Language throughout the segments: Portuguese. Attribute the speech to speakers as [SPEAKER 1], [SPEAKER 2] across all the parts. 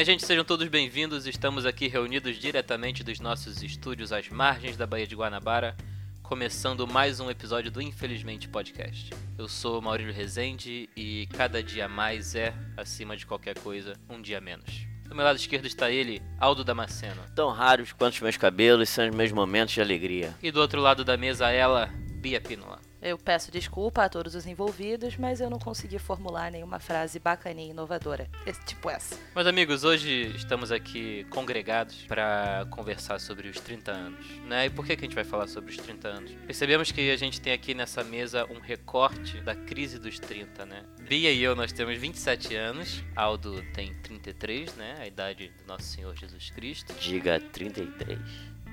[SPEAKER 1] Minha gente, sejam todos bem-vindos. Estamos aqui reunidos diretamente dos nossos estúdios às margens da Baía de Guanabara, começando mais um episódio do Infelizmente Podcast. Eu sou Maurílio Rezende e cada dia mais é, acima de qualquer coisa, um dia menos. Do meu lado esquerdo está ele, Aldo Damasceno.
[SPEAKER 2] Tão raros quanto os meus cabelos são os meus momentos de alegria.
[SPEAKER 1] E do outro lado da mesa, ela, Bia Pínola.
[SPEAKER 3] Eu peço desculpa a todos os envolvidos, mas eu não consegui formular nenhuma frase bacaninha e inovadora. Esse, tipo essa.
[SPEAKER 1] Meus amigos, hoje estamos aqui congregados para conversar sobre os 30 anos. Né? E por que, que a gente vai falar sobre os 30 anos? Percebemos que a gente tem aqui nessa mesa um recorte da crise dos 30, né? Bia e eu, nós temos 27 anos. Aldo tem 33, né? A idade do nosso Senhor Jesus Cristo.
[SPEAKER 2] Diga 33.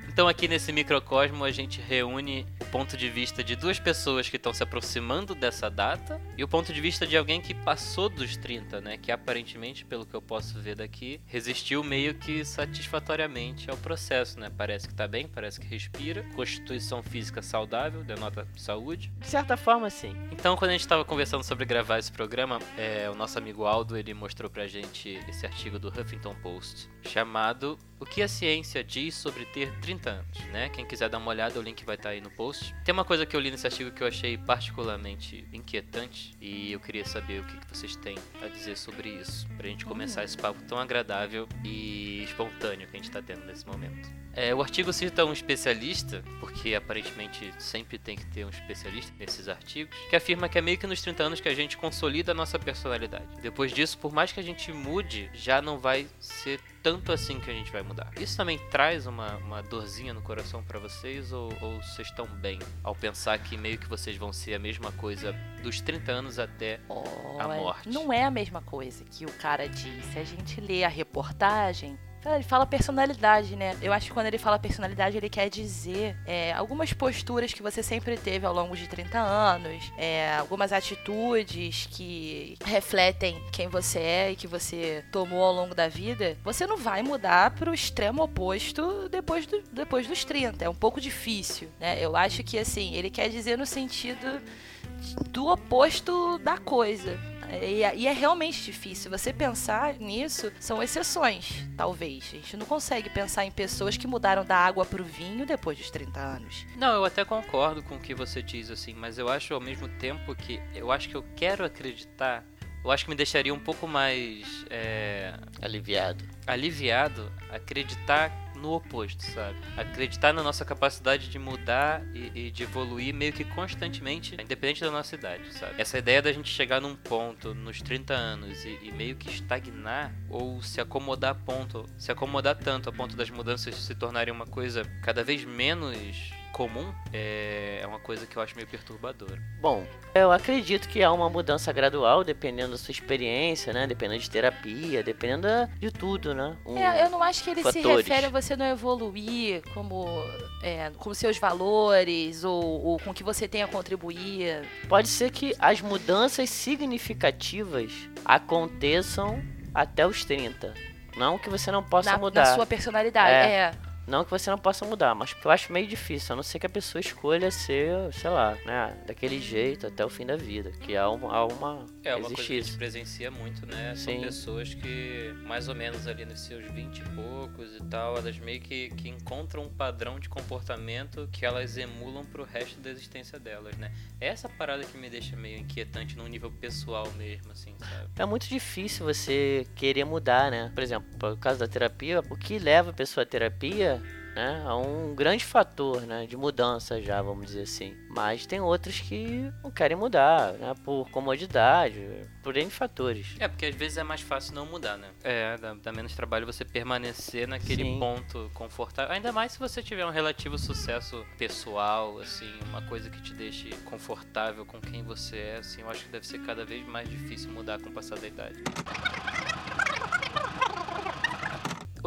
[SPEAKER 1] Então aqui nesse microcosmo a gente reúne o ponto de vista de duas pessoas que estão se aproximando dessa data e o ponto de vista de alguém que passou dos 30, né? Que aparentemente, pelo que eu posso ver daqui, resistiu meio que satisfatoriamente ao processo, né? Parece que tá bem, parece que respira, constituição física saudável, denota saúde.
[SPEAKER 2] De certa forma, sim.
[SPEAKER 1] Então, quando a gente estava conversando sobre gravar esse programa, é, o nosso amigo Aldo ele mostrou pra gente esse artigo do Huffington Post chamado O que a ciência diz sobre ter 30 anos, né? Quem quiser dar uma olhada, o link vai estar aí no post. Tem uma coisa que eu li nesse artigo que eu achei particularmente inquietante e eu queria saber o que, que vocês têm a dizer sobre isso, pra gente começar esse papo tão agradável e espontâneo que a gente tá tendo nesse momento. É, o artigo cita um especialista, porque aparentemente sempre tem que ter um especialista nesses artigos, que afirma que é meio que nos 30 anos que a gente consolida a nossa personalidade. Depois disso, por mais que a gente mude, já não vai ser tanto assim que a gente vai mudar. Isso também traz uma, uma dorzinha no coração para vocês ou, ou vocês estão bem ao pensar que meio que vocês vão ser a mesma coisa dos 30 anos até a morte?
[SPEAKER 3] Não é a mesma coisa que o cara disse. Se a gente lê a reportagem, ele fala personalidade, né? Eu acho que quando ele fala personalidade, ele quer dizer é, algumas posturas que você sempre teve ao longo de 30 anos, é, algumas atitudes que refletem quem você é e que você tomou ao longo da vida. Você não vai mudar pro extremo oposto depois, do, depois dos 30. É um pouco difícil, né? Eu acho que, assim, ele quer dizer no sentido do oposto da coisa. E, e, é realmente difícil. Você pensar nisso são exceções, talvez. A gente não consegue pensar em pessoas que mudaram da água pro vinho depois dos 30 anos.
[SPEAKER 1] Não, eu até concordo com o que você diz, assim, mas eu acho ao mesmo tempo que eu acho que eu quero acreditar. Eu acho que me deixaria um pouco mais. É,
[SPEAKER 2] aliviado.
[SPEAKER 1] Aliviado acreditar no oposto, sabe? Acreditar na nossa capacidade de mudar e, e, de evoluir meio que constantemente, independente da nossa idade, sabe? Essa ideia da gente chegar num ponto nos 30 anos e, e meio que estagnar ou se acomodar ponto, se acomodar tanto a ponto das mudanças se tornarem uma coisa cada vez menos comum é, é uma coisa que eu acho meio perturbadora.
[SPEAKER 2] Bom, eu acredito que há uma mudança gradual, dependendo da sua experiência, né? Dependendo de terapia, dependendo de tudo, né?
[SPEAKER 3] Um, é, eu não acho que ele fatores. se refere a você não evoluir como, é, com seus valores ou, ou com o que você tem a contribuir.
[SPEAKER 2] Pode ser que as mudanças significativas aconteçam até os 30. Não que você não possa
[SPEAKER 3] na,
[SPEAKER 2] mudar.
[SPEAKER 3] Na sua personalidade, é. é.
[SPEAKER 2] Não que você não possa mudar, mas eu acho meio difícil, a não ser que a pessoa escolha ser, sei lá, né, daquele jeito até o fim da vida. Que há uma. Há uma
[SPEAKER 1] é, uma coisa que a gente presencia muito, né? Sim. São pessoas que, mais ou menos ali nos seus 20 e poucos e tal, elas meio que, que encontram um padrão de comportamento que elas emulam pro resto da existência delas, né? É essa parada que me deixa meio inquietante no nível pessoal mesmo, assim, sabe?
[SPEAKER 2] É muito difícil você querer mudar, né? Por exemplo, no caso da terapia, o que leva a pessoa à terapia né? É um grande fator, né? De mudança já, vamos dizer assim. Mas tem outros que não querem mudar, né? Por comodidade, por N fatores.
[SPEAKER 1] É, porque às vezes é mais fácil não mudar, né? É, dá, dá menos trabalho você permanecer naquele Sim. ponto confortável. Ainda mais se você tiver um relativo sucesso pessoal, assim, uma coisa que te deixe confortável com quem você é, assim, eu acho que deve ser cada vez mais difícil mudar com o passar da idade.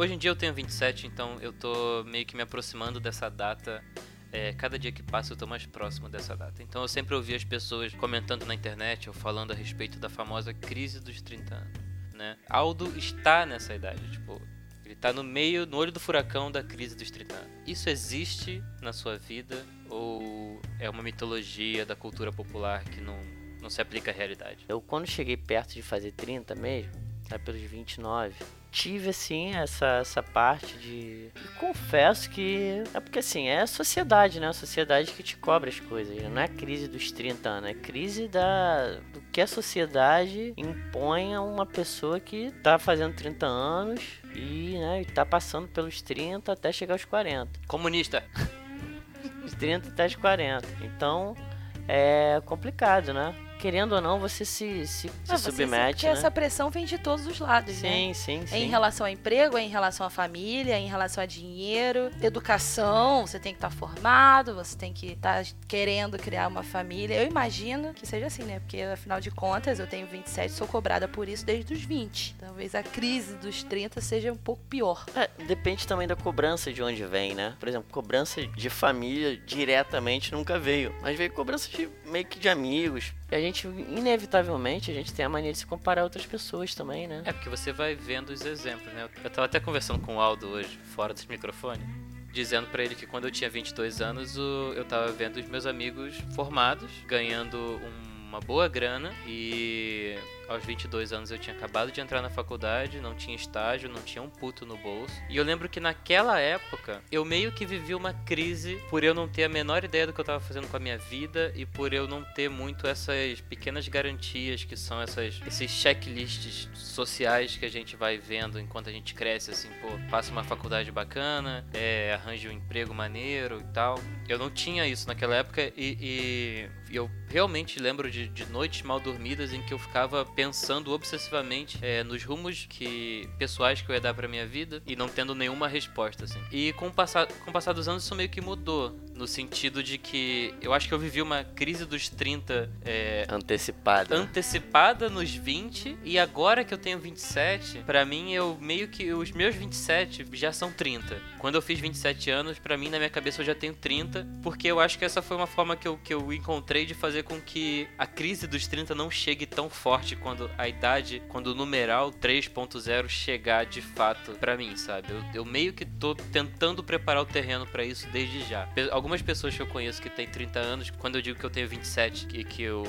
[SPEAKER 1] Hoje em dia eu tenho 27, então eu tô meio que me aproximando dessa data. É, cada dia que passa eu tô mais próximo dessa data. Então eu sempre ouvi as pessoas comentando na internet ou falando a respeito da famosa crise dos 30 anos, né? Aldo está nessa idade, tipo, ele tá no meio, no olho do furacão da crise dos 30 anos. Isso existe na sua vida ou é uma mitologia da cultura popular que não, não se aplica à realidade?
[SPEAKER 2] Eu quando cheguei perto de fazer 30 mesmo, sai pelos 29. Tive, assim, essa, essa parte de. E confesso que. É porque, assim, é a sociedade, né? A sociedade que te cobra as coisas. né? Não é a crise dos 30 anos, é crise da, do que a sociedade impõe a uma pessoa que tá fazendo 30 anos e, né, e tá passando pelos 30 até chegar aos 40.
[SPEAKER 1] Comunista.
[SPEAKER 2] Os 30 até os 40. Então, é complicado, né? Querendo ou não, você se, se, se
[SPEAKER 3] Ah,
[SPEAKER 2] submete,
[SPEAKER 3] porque
[SPEAKER 2] né?
[SPEAKER 3] essa pressão vem de todos os lados, né?
[SPEAKER 2] Sim, sim,
[SPEAKER 3] É
[SPEAKER 2] sim.
[SPEAKER 3] em relação ao emprego, é em relação à família, é em relação a dinheiro, educação, você tem que estar formado, você tem que estar querendo criar uma família. Eu imagino que seja assim, né? Porque afinal de contas, eu tenho 27, sou cobrada por isso desde os 20. Talvez a crise dos 30 seja um pouco pior.
[SPEAKER 2] É, depende também da cobrança de onde vem, né? Por exemplo, cobrança de família diretamente nunca veio. Mas veio cobrança de meio que de amigos. E a gente, inevitavelmente, a gente tem a mania de se comparar a outras pessoas também, né?
[SPEAKER 1] É porque você vai vendo os exemplos, né? Eu tava até conversando com o Aldo hoje, fora desse microfone, dizendo pra ele que quando eu tinha 22 anos, eu tava vendo os meus amigos formados, ganhando uma boa grana e aos 22 anos eu tinha acabado de entrar na faculdade, não tinha estágio, não tinha um puto no bolso. E eu lembro que naquela época eu meio que vivi uma crise por eu não ter a menor ideia do que eu tava fazendo com a minha vida e por eu não ter muito essas pequenas garantias que são essas esses checklists sociais que a gente vai vendo enquanto a gente cresce assim, pô, passa uma faculdade bacana, é, arranja um emprego maneiro e tal. Eu não tinha isso naquela época e, e eu realmente lembro de, de noites mal dormidas em que eu ficava pensando obsessivamente é, nos rumos que pessoais que eu ia dar pra minha vida e não tendo nenhuma resposta assim. E com o passar com o passar dos anos isso meio que mudou no sentido de que eu acho que eu vivi uma crise dos 30 é,
[SPEAKER 2] Antecipada.
[SPEAKER 1] antecipada nos 20 e agora que eu tenho 27, pra mim eu meio que os meus 27 já são 30. Quando eu fiz 27 anos, pra mim na minha cabeça eu já tenho 30, porque eu acho que essa foi uma forma que eu, que eu encontrei de fazer com que a crise dos 30 não chegue tão forte quando a idade, quando o numeral 3.0 chegar de fato pra mim, sabe? Eu, eu meio que tô tentando preparar o terreno pra isso desde já. Algumas pessoas que eu conheço que têm 30 anos, quando eu digo que eu tenho 27 e que eu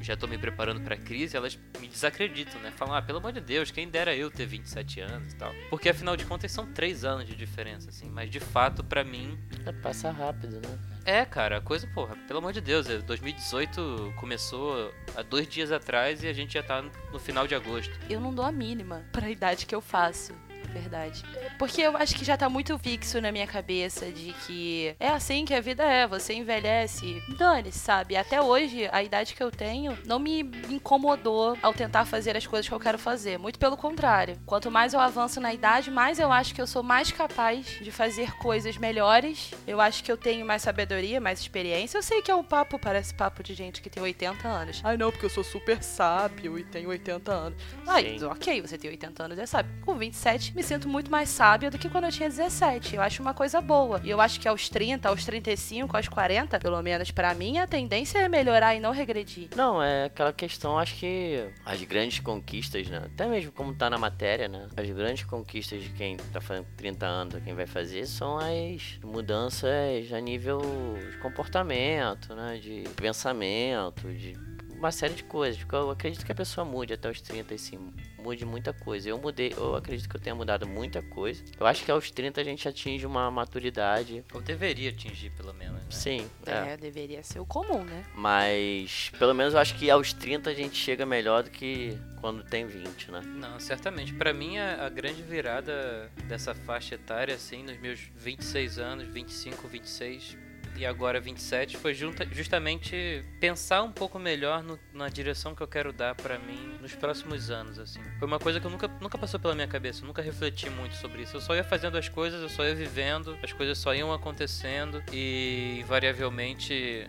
[SPEAKER 1] já tô me preparando pra crise, elas me desacreditam, né? Falam, ah, pelo amor de Deus, quem dera eu ter 27 anos e tal. Porque afinal de contas são 3 anos de diferença, assim. Mas de fato, pra mim,
[SPEAKER 2] É, passa rápido, né?
[SPEAKER 1] É, cara, a coisa, porra, pelo amor de Deus, é, 2018 começou há dois dias atrás e a gente já tá no final de agosto.
[SPEAKER 3] Eu não dou a mínima pra idade que eu faço. Verdade. Porque eu acho que já tá muito fixo na minha cabeça de que é assim que a vida é, você envelhece. Dane-se, sabe? Até hoje, a idade que eu tenho não me incomodou ao tentar fazer as coisas que eu quero fazer. Muito pelo contrário. Quanto mais eu avanço na idade, mais eu acho que eu sou mais capaz de fazer coisas melhores. Eu acho que eu tenho mais sabedoria, mais experiência. Eu sei que é um papo, parece papo de gente que tem 80 anos. Ai, não, porque eu sou super sábio e tenho 80 anos. Ai,
[SPEAKER 2] Sim.
[SPEAKER 3] ok, você tem 80 anos, é sábio. Com 27, me sinto muito mais sábia do que quando eu tinha 17. Eu acho uma coisa boa. E eu acho que aos 30, aos 35, aos 40, pelo menos pra mim, a tendência é melhorar e não regredir.
[SPEAKER 2] Não, é aquela questão, acho que as grandes conquistas, né? Até mesmo como tá na matéria, né? As grandes conquistas de quem tá fazendo 30 anos, quem vai fazer, são as mudanças a nível de comportamento, né? De pensamento, de uma série de coisas. Porque eu acredito que a pessoa mude até os 30 e sim, mude muita coisa. Eu mudei, eu acredito que eu tenha mudado muita coisa. Eu acho que aos 30 a gente atinge uma maturidade.
[SPEAKER 1] Ou deveria atingir, pelo menos, né?
[SPEAKER 2] Sim, é.
[SPEAKER 3] É, deveria ser o comum, né?
[SPEAKER 2] Mas pelo menos eu acho que aos 30 a gente chega melhor do que quando tem 20, né?
[SPEAKER 1] Não, certamente. Pra mim, a, a grande virada dessa faixa etária, assim, nos meus 26 anos, 25, 26 e agora 27, foi junta, justamente pensar um pouco melhor no- na direção que eu quero dar pra mim nos próximos anos, assim. Foi uma coisa que eu nunca, nunca passou pela minha cabeça, eu nunca refleti muito sobre isso. Eu só ia fazendo as coisas, eu só ia vivendo, as coisas só iam acontecendo e, invariavelmente,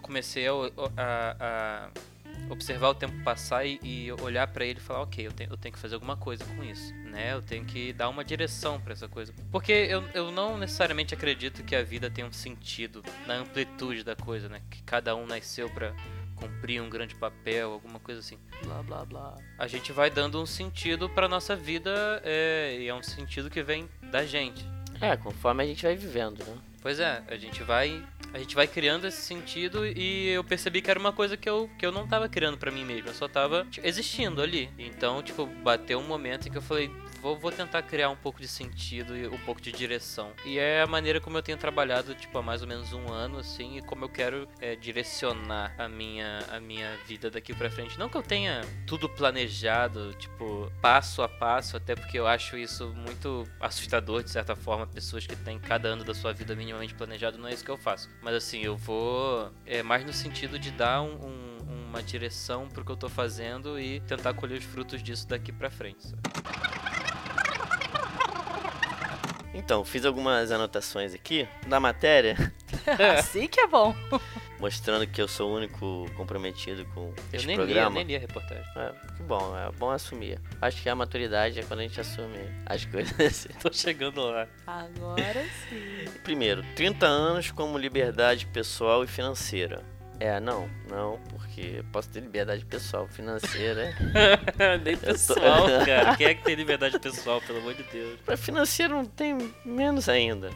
[SPEAKER 1] comecei a- a- a observar o tempo passar e, e olhar pra ele e falar, ok, eu tenho, eu tenho que fazer alguma coisa com isso, né? Eu tenho que dar uma direção pra essa coisa. Porque eu, eu não necessariamente acredito que a vida tem um sentido na amplitude da coisa, né? Que cada um nasceu pra cumprir um grande papel, alguma coisa assim.
[SPEAKER 3] Blá, blá, blá.
[SPEAKER 1] A gente vai dando um sentido pra nossa vida é, e é um sentido que vem da gente.
[SPEAKER 2] É, conforme a gente vai vivendo, né?
[SPEAKER 1] Pois é, a gente vai a gente vai criando esse sentido e eu percebi que era uma coisa que eu, que eu não tava criando para mim mesmo, eu só tava tipo, existindo ali. Então, tipo, bateu um momento em que eu falei, vou, vou tentar criar um pouco de sentido e um pouco de direção. E é a maneira como eu tenho trabalhado, tipo, há mais ou menos um ano, assim, e como eu quero é, direcionar a minha, a minha vida daqui pra frente. Não que eu tenha tudo planejado, tipo, passo a passo, até porque eu acho isso muito assustador, de certa forma, pessoas que têm cada ano da sua vida minimamente planejado, não é isso que eu faço. Mas assim, eu vou é mais no sentido de dar um, um uma direção pro que eu tô fazendo e tentar colher os frutos disso daqui pra frente. Sabe?
[SPEAKER 2] Então, fiz algumas anotações aqui na matéria.
[SPEAKER 3] assim que é bom.
[SPEAKER 2] Mostrando que eu sou o único comprometido com
[SPEAKER 1] Eu
[SPEAKER 2] este
[SPEAKER 1] nem li, eu
[SPEAKER 2] programa.
[SPEAKER 1] nem li a reportagem.
[SPEAKER 2] É, que bom, é bom assumir. Acho que a maturidade é quando a gente assume as coisas.
[SPEAKER 1] Tô chegando lá.
[SPEAKER 3] Agora sim.
[SPEAKER 2] Primeiro, 30 anos como liberdade pessoal e financeira. É, não, não, porque posso ter liberdade pessoal, financeira.
[SPEAKER 1] Nem
[SPEAKER 2] tô-
[SPEAKER 1] pessoal, cara. Quem é que tem liberdade pessoal, pelo amor de Deus?
[SPEAKER 2] Pra financeiro não tem menos ainda.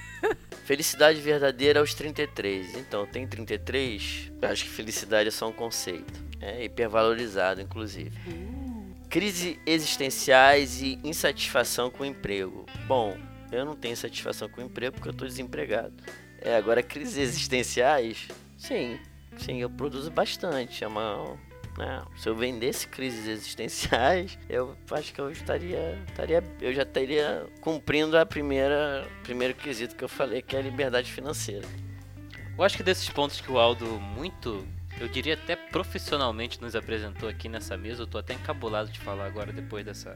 [SPEAKER 2] Felicidade verdadeira aos 33. Então, tem 33? Eu acho que felicidade é só um conceito. É hipervalorizado, inclusive. Crise existenciais e insatisfação com o emprego. Bom, eu não tenho satisfação com o emprego porque eu tô desempregado. É, agora crises existenciais, sim, sim, eu produzo bastante. É uma, né, se eu vendesse crises existenciais, eu acho que eu estaria, estaria, eu já estaria cumprindo a primeira, primeiro quesito que eu falei, que é a liberdade financeira.
[SPEAKER 1] Eu acho que desses pontos que o Aldo muito, eu diria até profissionalmente nos apresentou aqui nessa mesa, eu tô até encabulado de falar agora depois dessa,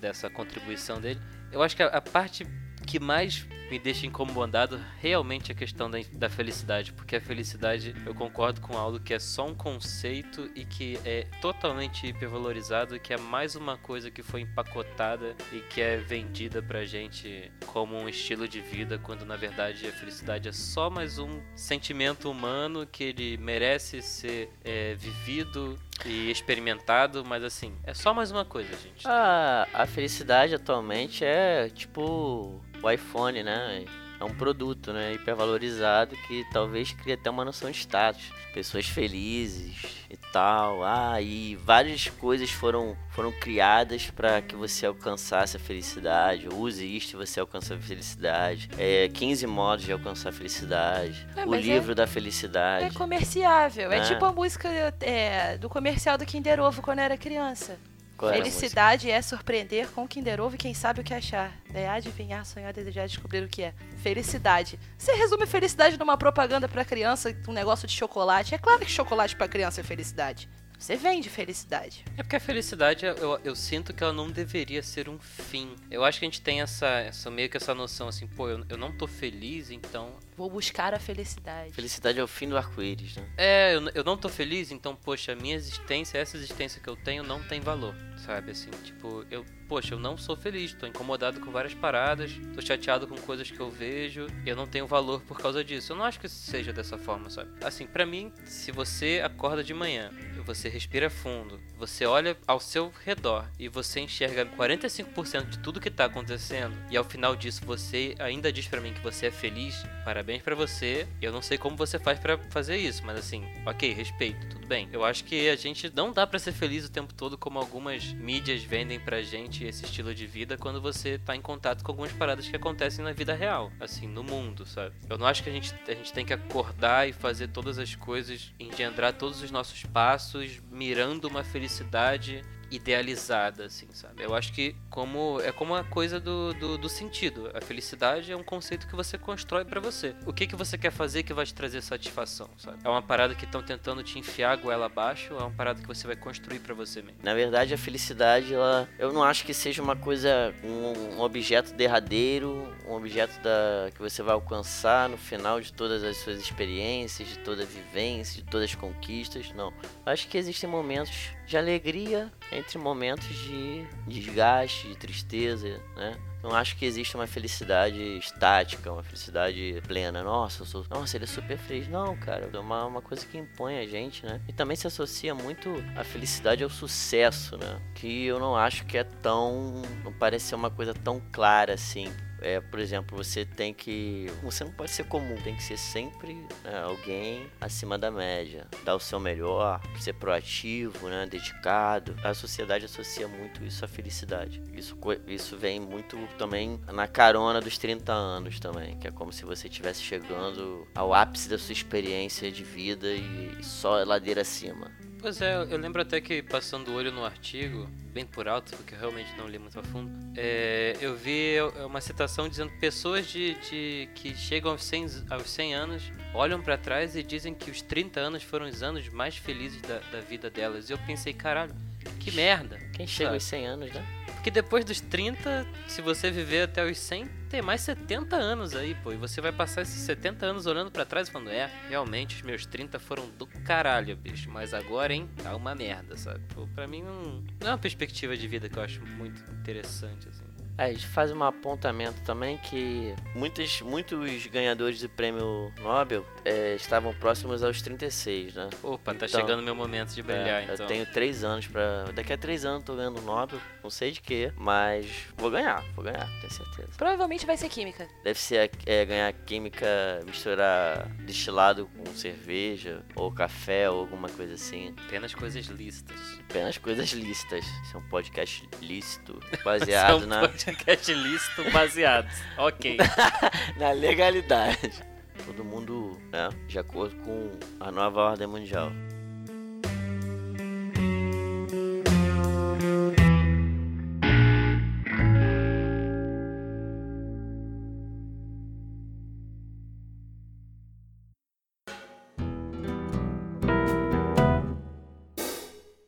[SPEAKER 1] dessa contribuição dele. Eu acho que a, a parte que mais me deixa incomodado realmente é a questão da, da felicidade, porque a felicidade, eu concordo com o Aldo, que é só um conceito e que é totalmente hipervalorizado, que é mais uma coisa que foi empacotada e que é vendida pra gente como um estilo de vida, quando na verdade a felicidade é só mais um sentimento humano que ele merece ser é, vivido e experimentado, mas assim, é só mais uma coisa, gente.
[SPEAKER 2] A, a felicidade atualmente é tipo o iPhone, né? É um produto, né? Hipervalorizado que talvez crie até uma noção de status. Pessoas felizes e tal. Ah, e várias coisas foram, foram criadas para que você alcançasse a felicidade. Use isto e você alcança a felicidade. É, 15 modos de alcançar a felicidade.
[SPEAKER 3] É,
[SPEAKER 2] o
[SPEAKER 3] é-
[SPEAKER 2] livro da felicidade.
[SPEAKER 3] É comerciável. É,
[SPEAKER 2] É.
[SPEAKER 3] tipo a música é, do comercial do Kinder Ovo quando eu era criança.
[SPEAKER 2] Música?
[SPEAKER 3] Felicidade é surpreender com Kinder Ovo e quem sabe o que achar. É adivinhar, sonhar, desejar, descobrir o que é. Felicidade. Você resume felicidade numa propaganda pra criança, um negócio de chocolate. É claro que chocolate pra criança é felicidade. Você vende felicidade.
[SPEAKER 1] É porque a felicidade, eu, eu sinto que ela não deveria ser um fim. Eu acho que a gente tem essa, essa meio que essa noção assim, pô, eu, eu não tô feliz, então.
[SPEAKER 3] Vou buscar a felicidade.
[SPEAKER 2] Felicidade é o fim do arco-íris, né?
[SPEAKER 1] É, eu, eu não tô feliz, então, poxa, a minha existência, essa existência que eu tenho não tem valor, sabe? Assim, tipo, eu, poxa, eu não sou feliz, tô incomodado com várias paradas, tô chateado com coisas que eu vejo, eu não tenho valor por causa disso. Eu não acho que seja dessa forma, sabe? Assim, pra mim, se você acorda de manhã, você respira fundo, você olha ao seu redor e você enxerga 45% de tudo que tá acontecendo e ao final disso você ainda diz pra mim que você é feliz, parabéns pra você. Eu não sei como você faz pra fazer isso, mas assim, ok, respeito, tudo bem. Eu acho que a gente não dá pra ser feliz o tempo todo como algumas mídias vendem pra gente esse estilo de vida quando você tá em contato com algumas paradas que acontecem na vida real, assim, no mundo, sabe? Eu não acho que a gente, a gente tem que acordar e fazer todas as coisas, engendrar todos os nossos passos mirando uma felicidade idealizada, assim, sabe? Eu acho que como é como a coisa do, do, do sentido. A felicidade é um conceito que você constrói pra você. O que que você quer fazer que vai te trazer satisfação, sabe? É uma parada que estão tentando te enfiar goela abaixo, é uma parada que você vai construir pra você mesmo.
[SPEAKER 2] Na verdade, a felicidade, ela, eu não acho que seja uma coisa, um, um objeto derradeiro, um objeto da, que você vai alcançar no final de todas as suas experiências, de toda a vivência, de todas as conquistas. Não. Eu acho que existem momentos de alegria entre momentos de desgaste, de tristeza, né? Não acho que existe uma felicidade estática, uma felicidade plena. Nossa, eu sou. Nossa, ele é super feliz. Não, cara. É uma, uma coisa que impõe a gente, né? E também se associa muito a felicidade ao sucesso, né? Que eu não acho que é tão. Não parece ser uma coisa tão clara assim. É, por exemplo, você tem que. Você não pode ser comum, tem que ser sempre né, alguém acima da média. Dar o seu melhor, ser proativo, né, dedicado. A sociedade associa muito isso à felicidade. Isso, isso vem muito também na carona dos 30 anos também, que é como se você estivesse chegando ao ápice da sua experiência de vida e só ladeira acima.
[SPEAKER 1] Pois é, eu lembro até que passando o olho no artigo, bem por alto, porque eu realmente não li muito a fundo, é, eu vi uma citação dizendo que pessoas de, de- que chegam aos 100, aos 100 anos olham pra trás e dizem que os 30 anos foram os anos mais felizes da, da vida delas. E eu pensei, caralho, que merda.
[SPEAKER 2] Quem chega
[SPEAKER 1] sabe?
[SPEAKER 2] aos 100 anos, né?
[SPEAKER 1] Porque depois dos 30, se você viver até os 100, tem mais 70 anos aí, pô. E você vai passar esses 70 anos olhando pra trás e falando, é, realmente os meus 30 foram do caralho, bicho. Mas agora, hein, tá uma merda, sabe? Pô, pra mim não, não é uma perspectiva de vida que eu acho muito interessante, assim.
[SPEAKER 2] É, a gente faz um apontamento também que muitos, muitos ganhadores do prêmio Nobel é, estavam próximos aos 36, né?
[SPEAKER 1] Opa, tá
[SPEAKER 2] Então,
[SPEAKER 1] chegando meu momento de brilhar,
[SPEAKER 2] É,
[SPEAKER 1] então.
[SPEAKER 2] Eu tenho 3 anos pra. Daqui a 3 anos eu tô ganhando Nobel, não sei de quê, mas vou ganhar, vou ganhar, tenho certeza.
[SPEAKER 3] Provavelmente vai ser química.
[SPEAKER 2] Deve ser é, ganhar química, misturar destilado com cerveja, ou café, ou alguma coisa assim.
[SPEAKER 1] Apenas coisas listas.
[SPEAKER 2] Apenas coisas lícitas. Isso é um podcast lícito,
[SPEAKER 1] é
[SPEAKER 2] baseado
[SPEAKER 1] um
[SPEAKER 2] na,
[SPEAKER 1] podcast lícito baseado. ok.
[SPEAKER 2] na legalidade. Todo mundo, né, de acordo com a nova ordem mundial.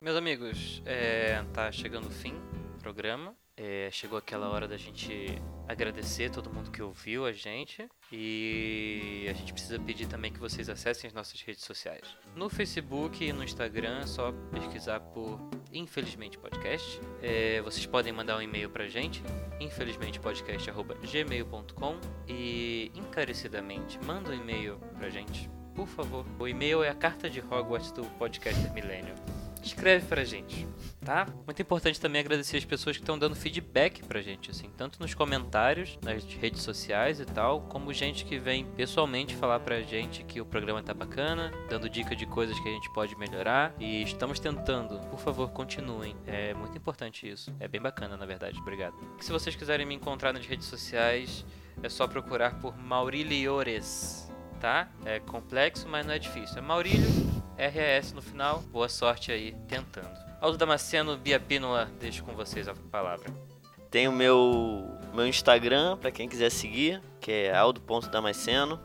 [SPEAKER 1] Meus amigos, é, tá chegando o fim programa. É, chegou aquela hora da gente agradecer todo mundo que ouviu a gente. E a gente precisa pedir também que vocês acessem as nossas redes sociais. No Facebook e no Instagram é só pesquisar por Infelizmente Podcast. É, vocês podem mandar um e-mail pra gente, infelizmentepodcast.gmail.com e encarecidamente manda um e-mail pra gente, por favor. O e-mail é a carta de Hogwarts do Podcaster Millennium escreve pra gente, tá? Muito importante também agradecer as pessoas que estão dando feedback pra gente, assim, tanto nos comentários, nas redes sociais e tal, como gente que vem pessoalmente falar pra gente que o programa tá bacana, dando dica de coisas que a gente pode melhorar e estamos tentando. Por favor, continuem. É muito importante isso. É bem bacana, na verdade. Obrigado. Se vocês quiserem me encontrar nas redes sociais, é só procurar por Mauriliores, tá? É complexo, mas não é difícil. É Maurílio RAS no final. Boa sorte aí tentando. Aldo Damasceno, Bia Pínola, deixo com vocês a palavra.
[SPEAKER 2] Tem o meu, meu Instagram, pra quem quiser seguir, que é aldo.damasceno.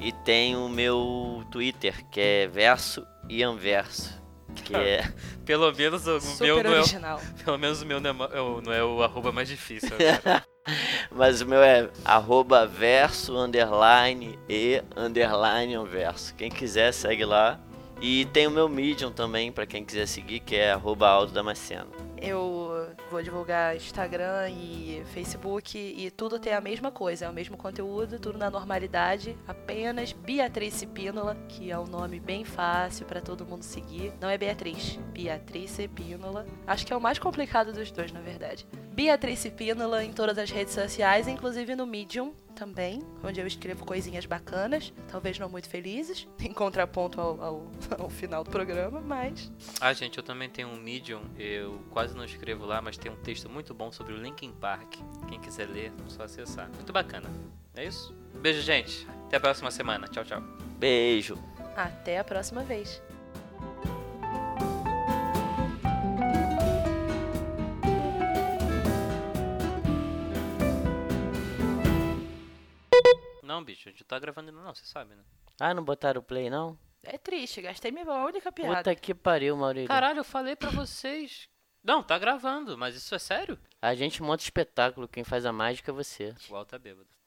[SPEAKER 2] E tem o meu Twitter, que é verso e anverso. Que é.
[SPEAKER 1] Pelo menos o
[SPEAKER 3] Super
[SPEAKER 1] meu não é, pelo menos o meu não é, é o- não é o arroba mais difícil. agora.
[SPEAKER 2] Mas o meu é arroba verso underline e underline anverso. Quem quiser, segue lá. E tem o meu Medium também, pra quem quiser seguir, que é arroba Aldo Damasceno.
[SPEAKER 3] Eu vou divulgar Instagram e Facebook e tudo tem a mesma coisa, é o mesmo conteúdo, tudo na normalidade, apenas Beatriz Pínola, que é um nome bem fácil pra todo mundo seguir. Não é Beatriz, Beatriz Pínola. Acho que é o mais complicado dos dois, na verdade. Beatriz Pínola em todas as redes sociais, inclusive no Medium também, onde eu escrevo coisinhas bacanas, talvez não muito felizes, em contraponto ao, ao, ao final do programa, mas
[SPEAKER 1] ah, gente, eu também tenho um Medium. Eu quase não escrevo lá, mas tem um texto muito bom sobre o Linkin Park. Quem quiser ler, é só acessar. Muito bacana. É isso? Beijo, gente. Até a próxima semana. Tchau, tchau.
[SPEAKER 2] Beijo!
[SPEAKER 3] até a próxima vez.
[SPEAKER 1] Não, bicho, a gente tá gravando ainda não, você sabe, né?
[SPEAKER 2] Ah, não botaram o play não?
[SPEAKER 3] É triste, gastei minha única piada.
[SPEAKER 2] Puta que pariu, Maurílio.
[SPEAKER 1] Caralho, eu falei pra vocês. Não, tá gravando, mas isso é sério?
[SPEAKER 2] A gente monta espetáculo, quem faz a mágica é você.
[SPEAKER 1] O Al tá bêbado.